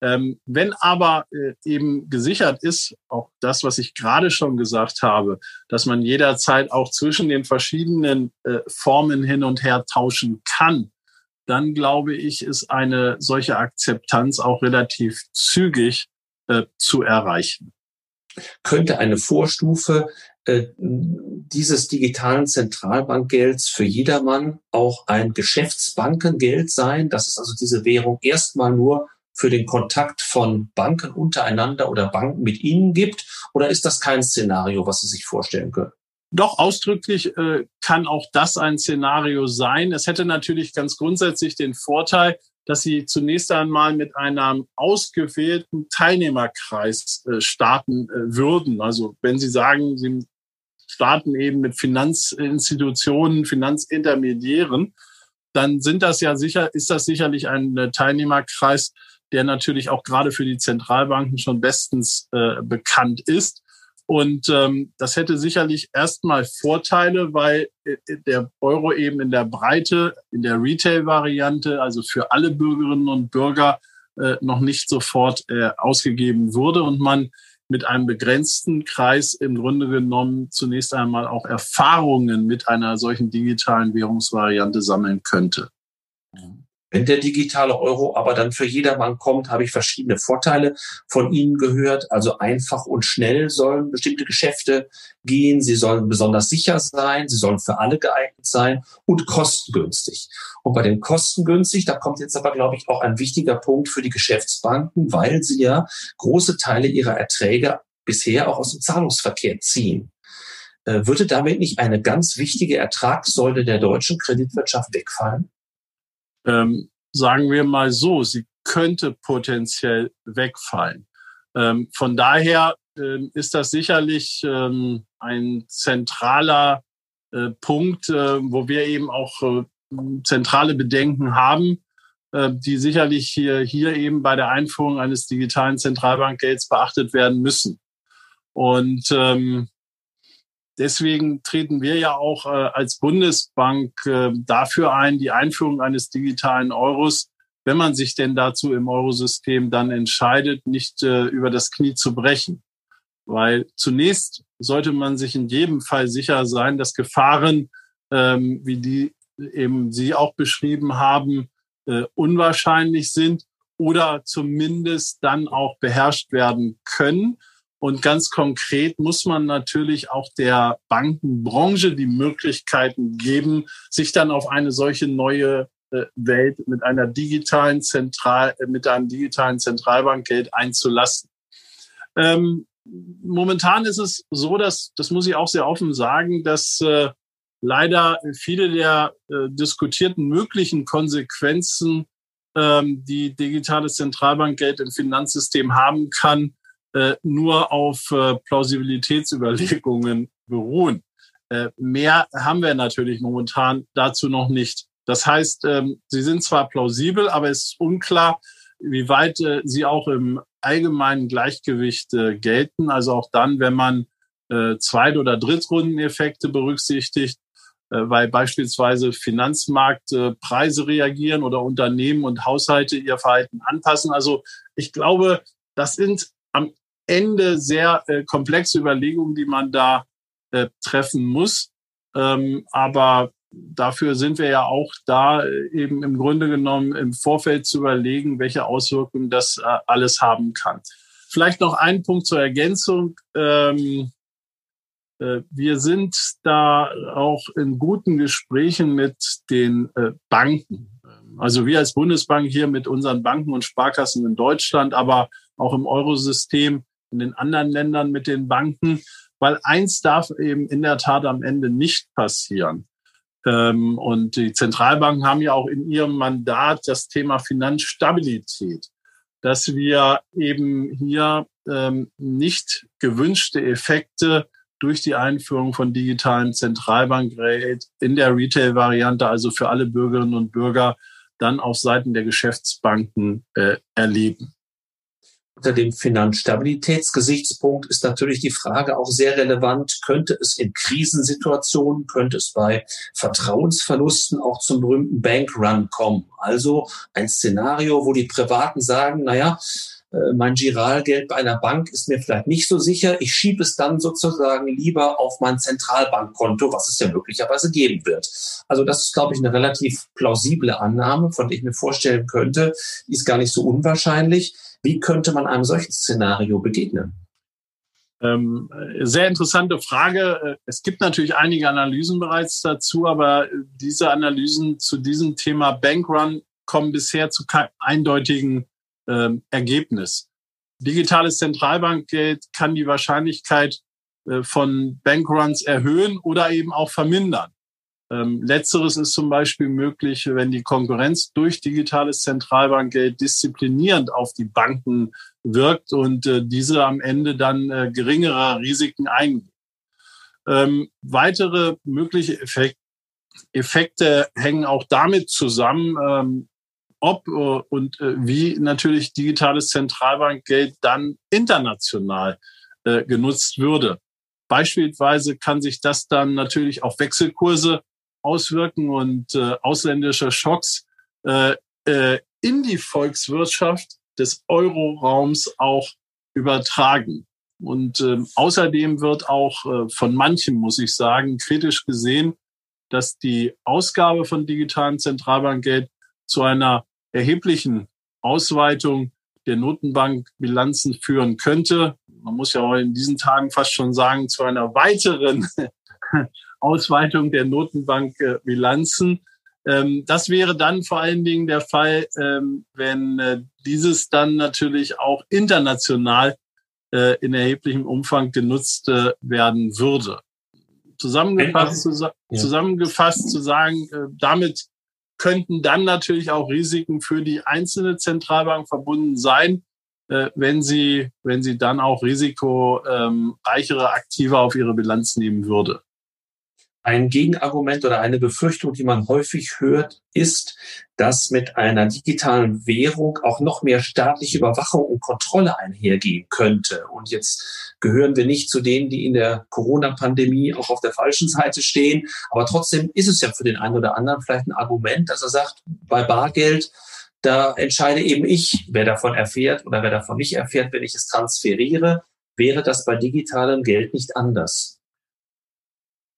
Speaker 3: Ähm, wenn aber äh, eben gesichert ist, auch das, was ich gerade schon gesagt habe, dass man jederzeit auch zwischen den verschiedenen äh, Formen hin und her tauschen kann, dann glaube ich, ist eine solche Akzeptanz auch relativ zügig äh, zu erreichen
Speaker 2: könnte eine Vorstufe äh, dieses digitalen Zentralbankgelds für jedermann auch ein Geschäftsbankengeld sein. Das ist also diese Währung erstmal nur für den Kontakt von Banken untereinander oder Banken mit ihnen gibt? Oder ist das kein Szenario, was Sie sich vorstellen können?
Speaker 3: Doch ausdrücklich äh, kann auch das ein Szenario sein. Es hätte natürlich ganz grundsätzlich den Vorteil, dass sie zunächst einmal mit einem ausgewählten Teilnehmerkreis äh, starten äh, würden. Also wenn Sie sagen, Sie starten eben mit Finanzinstitutionen, Finanzintermediären, dann sind das ja sicher, ist das sicherlich ein äh, Teilnehmerkreis, der natürlich auch gerade für die Zentralbanken schon bestens äh, bekannt ist. Und ähm, das hätte sicherlich erstmal Vorteile, weil äh, der Euro eben in der Breite, in der Retail-Variante, also für alle Bürgerinnen und Bürger äh, noch nicht sofort äh, ausgegeben wurde und man mit einem begrenzten Kreis im Grunde genommen zunächst einmal auch Erfahrungen mit einer solchen digitalen Währungsvariante sammeln könnte.
Speaker 2: Wenn der digitale Euro aber dann für jedermann kommt, habe ich verschiedene Vorteile von Ihnen gehört. Also einfach und schnell sollen bestimmte Geschäfte gehen. Sie sollen besonders sicher sein. Sie sollen für alle geeignet sein und kostengünstig. Und bei den kostengünstig, da kommt jetzt aber, glaube ich, auch ein wichtiger Punkt für die Geschäftsbanken, weil sie ja große Teile ihrer Erträge bisher auch aus dem Zahlungsverkehr ziehen. Äh, würde damit nicht eine ganz wichtige Ertragssäule der deutschen Kreditwirtschaft wegfallen?
Speaker 3: Ähm, sagen wir mal so, sie könnte potenziell wegfallen. Ähm, von daher ähm, ist das sicherlich ähm, ein zentraler äh, Punkt, äh, wo wir eben auch äh, zentrale Bedenken haben, äh, die sicherlich hier, hier eben bei der Einführung eines digitalen Zentralbankgelds beachtet werden müssen. Und ähm, Deswegen treten wir ja auch äh, als Bundesbank äh, dafür ein, die Einführung eines digitalen Euros, wenn man sich denn dazu im Eurosystem dann entscheidet, nicht äh, über das Knie zu brechen. Weil zunächst sollte man sich in jedem Fall sicher sein, dass Gefahren, ähm, wie die eben Sie auch beschrieben haben, äh, unwahrscheinlich sind oder zumindest dann auch beherrscht werden können. Und ganz konkret muss man natürlich auch der Bankenbranche die Möglichkeiten geben, sich dann auf eine solche neue äh, Welt mit einer digitalen Zentral, äh, mit einem digitalen Zentralbankgeld einzulassen. Ähm, momentan ist es so, dass, das muss ich auch sehr offen sagen, dass äh, leider viele der äh, diskutierten möglichen Konsequenzen, ähm, die digitales Zentralbankgeld im Finanzsystem haben kann, äh, nur auf äh, Plausibilitätsüberlegungen beruhen. Äh, mehr haben wir natürlich momentan dazu noch nicht. Das heißt, ähm, sie sind zwar plausibel, aber es ist unklar, wie weit sie auch im allgemeinen Gleichgewicht gelten. Also auch dann, wenn man Zweit- oder Drittrundeneffekte berücksichtigt, weil beispielsweise Finanzmarktpreise reagieren oder Unternehmen und Haushalte ihr Verhalten anpassen. Also ich glaube, das sind Ende sehr äh, komplexe Überlegungen, die man da äh, treffen muss. Ähm, aber dafür sind wir ja auch da, äh, eben im Grunde genommen im Vorfeld zu überlegen, welche Auswirkungen das äh, alles haben kann. Vielleicht noch ein Punkt zur Ergänzung. Ähm, äh, wir sind da auch in guten Gesprächen mit den äh, Banken. Also wir als Bundesbank hier mit unseren Banken und Sparkassen in Deutschland, aber auch im Eurosystem in den anderen Ländern mit den Banken, weil eins darf eben in der Tat am Ende nicht passieren. Ähm, und die Zentralbanken haben ja auch in ihrem Mandat das Thema Finanzstabilität, dass wir eben hier ähm, nicht gewünschte Effekte durch die Einführung von digitalen Zentralbankgeld in der Retail-Variante, also für alle Bürgerinnen und Bürger, dann auf Seiten der Geschäftsbanken äh, erleben
Speaker 2: unter dem Finanzstabilitätsgesichtspunkt ist natürlich die Frage auch sehr relevant, könnte es in Krisensituationen, könnte es bei Vertrauensverlusten auch zum berühmten Bankrun kommen. Also ein Szenario, wo die Privaten sagen, naja, äh, mein Giralgeld bei einer Bank ist mir vielleicht nicht so sicher. Ich schiebe es dann sozusagen lieber auf mein Zentralbankkonto, was es ja möglicherweise geben wird. Also das ist, glaube ich, eine relativ plausible Annahme, von der ich mir vorstellen könnte. Die ist gar nicht so unwahrscheinlich. Wie könnte man einem solchen Szenario begegnen?
Speaker 3: Ähm, sehr interessante Frage. Es gibt natürlich einige Analysen bereits dazu, aber diese Analysen zu diesem Thema Bankrun kommen bisher zu keinem eindeutigen ähm, Ergebnis. Digitales Zentralbankgeld kann die Wahrscheinlichkeit äh, von Bankruns erhöhen oder eben auch vermindern. Ähm, letzteres ist zum Beispiel möglich, wenn die Konkurrenz durch digitales Zentralbankgeld disziplinierend auf die Banken wirkt und äh, diese am Ende dann äh, geringere Risiken eingehen. Ähm, weitere mögliche Effekt, Effekte hängen auch damit zusammen, ähm, ob äh, und äh, wie natürlich digitales Zentralbankgeld dann international äh, genutzt würde. Beispielsweise kann sich das dann natürlich auf Wechselkurse auswirken und äh, ausländische Schocks äh, äh, in die Volkswirtschaft des Euroraums auch übertragen. Und äh, außerdem wird auch äh, von manchen, muss ich sagen, kritisch gesehen, dass die Ausgabe von digitalen Zentralbankgeld zu einer erheblichen Ausweitung der Notenbankbilanzen führen könnte. Man muss ja auch in diesen Tagen fast schon sagen, zu einer weiteren Ausweitung der Notenbankbilanzen. Ähm, das wäre dann vor allen Dingen der Fall, ähm, wenn äh, dieses dann natürlich auch international äh, in erheblichem Umfang genutzt äh, werden würde. Zusammengefasst, zusammengefasst zu sagen, damit könnten dann natürlich auch Risiken für die einzelne Zentralbank verbunden sein, wenn sie, wenn sie dann auch risikoreichere Aktive auf ihre Bilanz nehmen würde.
Speaker 2: Ein Gegenargument oder eine Befürchtung, die man häufig hört, ist, dass mit einer digitalen Währung auch noch mehr staatliche Überwachung und Kontrolle einhergehen könnte. Und jetzt gehören wir nicht zu denen, die in der Corona-Pandemie auch auf der falschen Seite stehen. Aber trotzdem ist es ja für den einen oder anderen vielleicht ein Argument, dass er sagt, bei Bargeld, da entscheide eben ich, wer davon erfährt oder wer davon nicht erfährt, wenn ich es transferiere. Wäre das bei digitalem Geld nicht anders?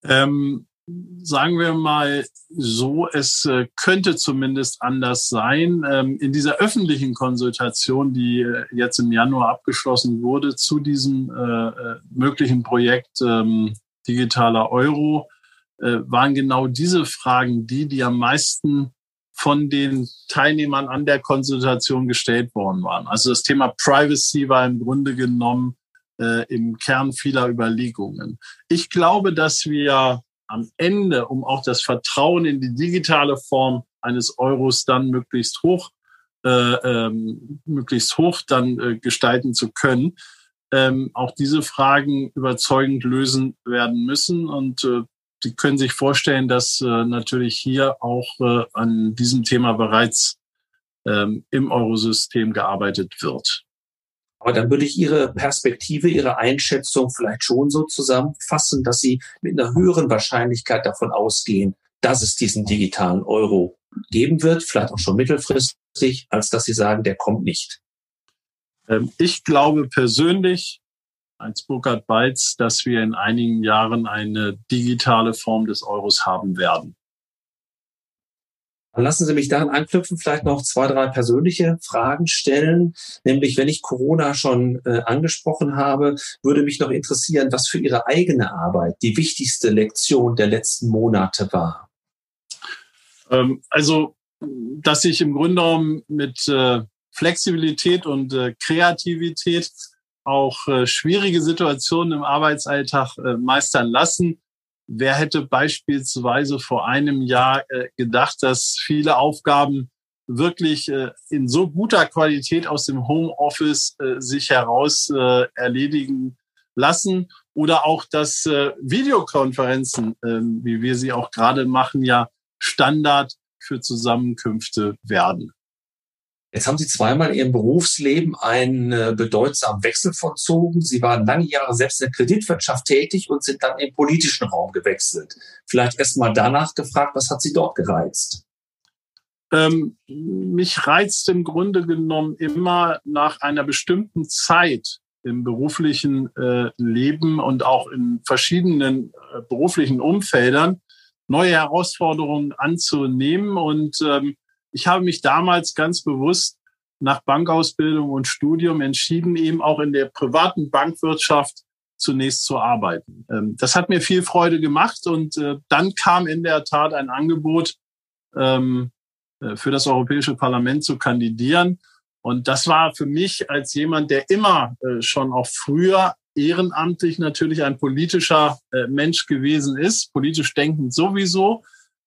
Speaker 3: Ähm, sagen wir mal so, es äh, könnte zumindest anders sein. Ähm, in dieser öffentlichen Konsultation, die äh, jetzt im Januar abgeschlossen wurde zu diesem äh, äh möglichen Projekt ähm, digitaler Euro, äh, waren genau diese Fragen die, die am meisten von den Teilnehmern an der Konsultation gestellt worden waren. Also das Thema Privacy war im Grunde genommen äh, im Kern vieler Überlegungen. Ich glaube, dass wir am Ende, um auch das Vertrauen in die digitale Form eines Euros dann möglichst hoch, äh, ähm, möglichst hoch dann äh, gestalten zu können, ähm, auch diese Fragen überzeugend lösen werden müssen. Und äh, Sie können sich vorstellen, dass äh, natürlich hier auch äh, an diesem Thema bereits ähm, im Eurosystem gearbeitet wird.
Speaker 2: Aber dann würde ich Ihre Perspektive, Ihre Einschätzung vielleicht schon so zusammenfassen, dass Sie mit einer höheren Wahrscheinlichkeit davon ausgehen, dass es diesen digitalen Euro geben wird, vielleicht auch schon mittelfristig, als dass Sie sagen, der kommt nicht.
Speaker 3: Ähm, ich glaube persönlich als Burkhard Beitz, dass wir in einigen Jahren eine digitale Form des Euros haben werden.
Speaker 2: Lassen Sie mich daran anknüpfen, vielleicht noch zwei, drei persönliche Fragen stellen. Nämlich, wenn ich Corona schon äh, angesprochen habe, würde mich noch interessieren, was für Ihre eigene Arbeit die wichtigste Lektion der letzten Monate war.
Speaker 3: Ähm, also, dass ich im Grunde genommen mit äh, Flexibilität und äh, Kreativität auch äh, schwierige Situationen im Arbeitsalltag äh, meistern lassen Wer hätte beispielsweise vor einem Jahr äh, gedacht, dass viele Aufgaben wirklich äh, in so guter Qualität aus dem Homeoffice äh, sich heraus erledigen lassen oder auch, dass Videokonferenzen, ähm, wie wir sie auch gerade machen, ja Standard für Zusammenkünfte werden.
Speaker 2: Jetzt haben Sie zweimal in Ihrem Berufsleben einen äh, bedeutsamen Wechsel vollzogen. Sie waren lange Jahre selbst in der Kreditwirtschaft tätig und sind dann im politischen Raum gewechselt. Vielleicht erst mal danach gefragt, was hat Sie dort gereizt?
Speaker 3: Ähm, mich reizt im Grunde genommen immer nach einer bestimmten Zeit im beruflichen äh, Leben und auch in verschiedenen äh, beruflichen Umfeldern neue Herausforderungen anzunehmen und ähm, ich habe mich damals ganz bewusst nach Bankausbildung und Studium entschieden, eben auch in der privaten Bankwirtschaft zunächst zu arbeiten. Ähm, das hat mir viel Freude gemacht und äh, dann kam in der Tat ein Angebot, ähm, äh, für das Europäische Parlament zu kandidieren. Und das war für mich als jemand, der immer äh, schon auch früher ehrenamtlich natürlich ein politischer Mensch gewesen ist, politisch denkend sowieso,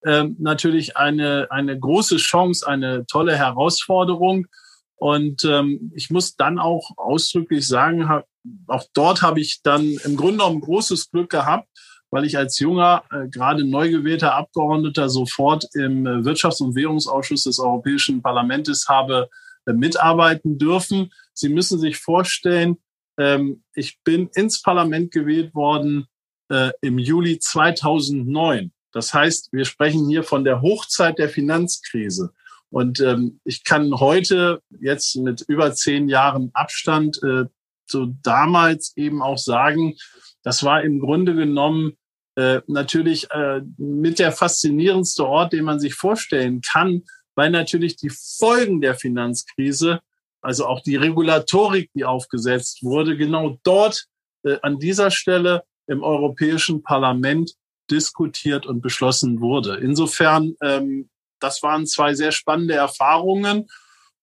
Speaker 3: ähm, natürlich eine, eine große Chance, eine tolle Herausforderung. Und ähm, ich muss dann auch ausdrücklich sagen, hab, auch dort habe ich dann im Grunde genommen großes Glück gehabt, weil ich als junger, äh, gerade neu gewählter Abgeordneter sofort im äh, Wirtschafts- und Währungsausschuss des Europäischen Parlaments habe äh, mitarbeiten dürfen. Sie müssen sich vorstellen, ähm, ich bin ins Parlament gewählt worden äh, im Juli 2009. Das heißt, wir sprechen hier von der Hochzeit der Finanzkrise. Und ähm, ich kann heute jetzt mit über zehn Jahren Abstand äh, zu damals eben auch sagen, das war im Grunde genommen äh, natürlich äh, mit der faszinierendste Ort, den man sich vorstellen kann, weil natürlich die Folgen der Finanzkrise, also auch die Regulatorik, die aufgesetzt wurde, genau dort äh, an dieser Stelle im Europäischen Parlament diskutiert und beschlossen wurde. Insofern, ähm, das waren zwei sehr spannende Erfahrungen.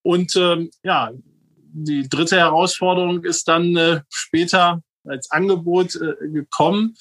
Speaker 3: Und ähm, ja, die dritte Herausforderung ist dann äh, später als Angebot äh, gekommen.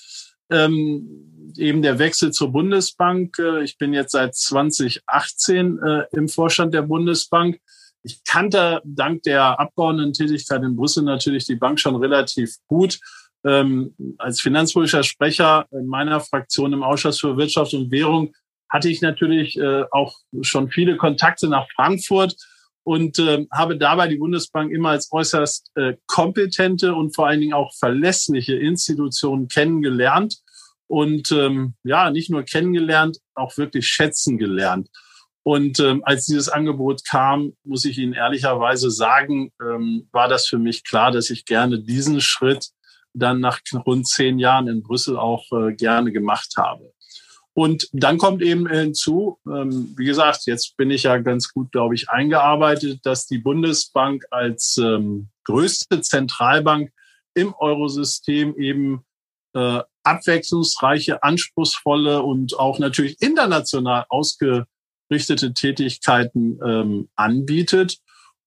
Speaker 3: Ähm, eben der Wechsel zur Bundesbank. Äh, ich bin jetzt seit 2018 äh, im Vorstand der Bundesbank. Ich kannte dank der Abgeordnetentätigkeit in Brüssel natürlich die Bank schon relativ gut ähm, als finanzpolitischer Sprecher in meiner Fraktion im Ausschuss für Wirtschaft und Währung hatte ich natürlich äh, auch schon viele Kontakte nach Frankfurt und äh, habe dabei die Bundesbank immer als äußerst äh, kompetente und vor allen Dingen auch verlässliche Institution kennengelernt und ähm, ja, nicht nur kennengelernt, auch wirklich schätzen gelernt. Und ähm, als dieses Angebot kam, muss ich Ihnen ehrlicherweise sagen, ähm, war das für mich klar, dass ich gerne diesen Schritt dann nach rund zehn Jahren in Brüssel auch äh, gerne gemacht habe. Und dann kommt eben hinzu, ähm, wie gesagt, jetzt bin ich ja ganz gut, glaube ich, eingearbeitet, dass die Bundesbank als ähm, größte Zentralbank im Eurosystem eben äh, abwechslungsreiche, anspruchsvolle und auch natürlich international ausgerichtete Tätigkeiten ähm, anbietet.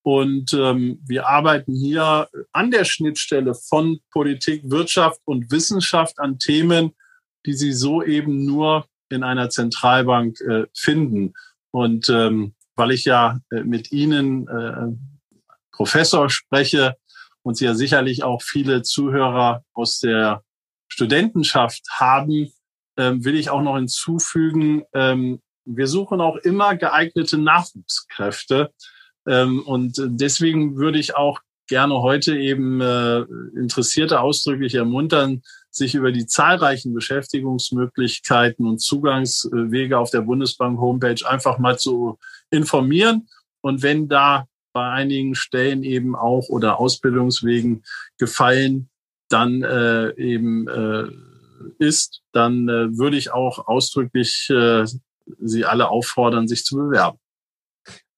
Speaker 3: Und ähm, wir arbeiten hier an der Schnittstelle von Politik, Wirtschaft und Wissenschaft an Themen, die Sie so eben nur in einer Zentralbank äh, finden. Und ähm, weil ich ja äh, mit Ihnen äh, Professor spreche und Sie ja sicherlich auch viele Zuhörer aus der Studentenschaft haben, ähm, will ich auch noch hinzufügen, ähm, wir suchen auch immer geeignete Nachwuchskräfte. Ähm, und deswegen würde ich auch gerne heute eben äh, Interessierte ausdrücklich ermuntern, sich über die zahlreichen Beschäftigungsmöglichkeiten und Zugangswege auf der Bundesbank Homepage einfach mal zu informieren. Und wenn da bei einigen Stellen eben auch oder Ausbildungswegen gefallen, dann äh, eben äh, ist, dann äh, würde ich auch ausdrücklich äh, Sie alle auffordern, sich zu bewerben.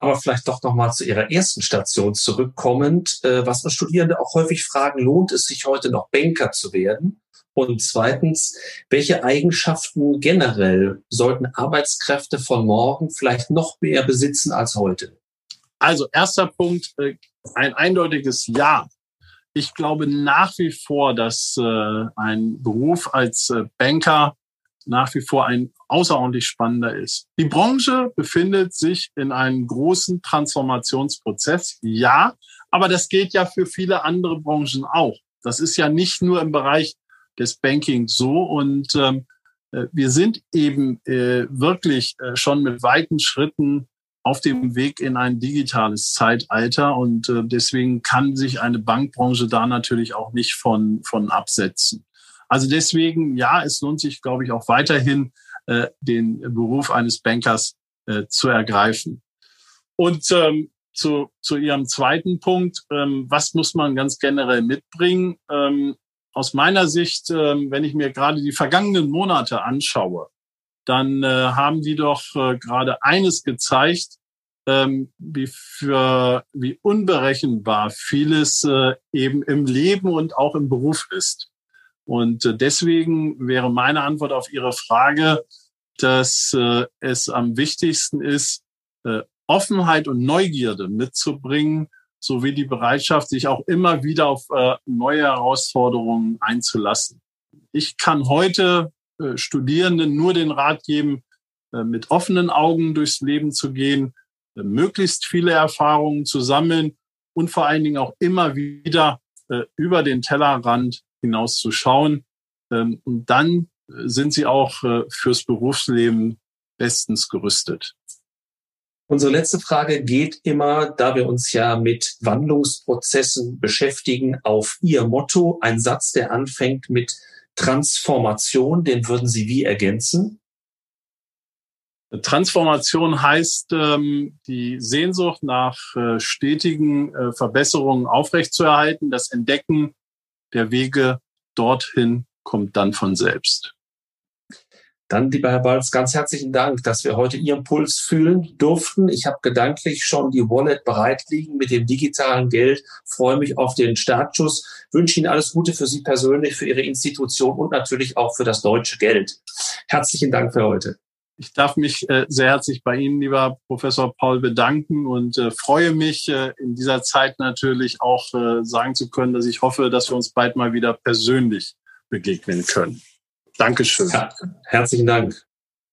Speaker 2: Aber vielleicht doch nochmal zu Ihrer ersten Station zurückkommend, äh, was uns Studierende auch häufig fragen, lohnt es sich heute noch Banker zu werden? Und zweitens, welche Eigenschaften generell sollten Arbeitskräfte von morgen vielleicht noch mehr besitzen als heute?
Speaker 3: Also erster Punkt, äh, ein eindeutiges Ja. Ich glaube nach wie vor, dass äh, ein Beruf als Banker nach wie vor ein außerordentlich spannender ist. Die Branche befindet sich in einem großen Transformationsprozess, ja, aber das gilt ja für viele andere Branchen auch. Das ist ja nicht nur im Bereich des Bankings so und ähm, äh, wir sind eben äh, wirklich äh, schon mit weiten Schritten auf dem Weg in ein digitales Zeitalter und äh, deswegen kann sich eine Bankbranche da natürlich auch nicht von, von absetzen. Also deswegen, ja, es lohnt sich, glaube ich, auch weiterhin äh, den Beruf eines Bankers äh, zu ergreifen. Und ähm, zu, zu Ihrem zweiten Punkt, ähm, was muss man ganz generell mitbringen? Ähm, aus meiner Sicht, ähm, wenn ich mir gerade die vergangenen Monate anschaue, dann äh, haben die doch äh, gerade eines gezeigt, ähm, wie für wie unberechenbar vieles äh, eben im Leben und auch im Beruf ist. Und äh, deswegen wäre meine Antwort auf Ihre Frage, dass äh, es am wichtigsten ist, äh, Offenheit und Neugierde mitzubringen sowie die Bereitschaft, sich auch immer wieder auf neue Herausforderungen einzulassen. Ich kann heute Studierenden nur den Rat geben, mit offenen Augen durchs Leben zu gehen, möglichst viele Erfahrungen zu sammeln und vor allen Dingen auch immer wieder über den Tellerrand hinaus zu schauen. Ähm, und dann sind sie auch äh, fürs Berufsleben bestens gerüstet.
Speaker 2: Unsere letzte Frage geht immer, da wir uns ja mit Wandlungsprozessen beschäftigen, auf Ihr Motto. Ein Satz, der anfängt mit Transformation, den würden Sie wie ergänzen?
Speaker 3: Transformation heißt, ähm, die Sehnsucht nach äh, stetigen äh, Verbesserungen aufrechtzuerhalten. Das Entdecken der Wege dorthin kommt dann von selbst.
Speaker 2: Dann, lieber Herr Balz, ganz herzlichen Dank, dass wir heute Ihren Puls fühlen durften. Ich habe gedanklich schon die Wallet bereit liegen mit dem digitalen Geld, freue mich auf den Startschuss, wünsche Ihnen alles Gute für Sie persönlich, für Ihre Institution und natürlich auch für das deutsche Geld. Herzlichen Dank für heute.
Speaker 3: Ich darf mich äh, sehr herzlich bei Ihnen, lieber Professor Paul, bedanken und äh, freue mich äh, in dieser Zeit natürlich auch äh, sagen zu können, dass ich hoffe, dass wir uns bald mal wieder persönlich begegnen können. Dankeschön. Ja,
Speaker 2: herzlichen Dank.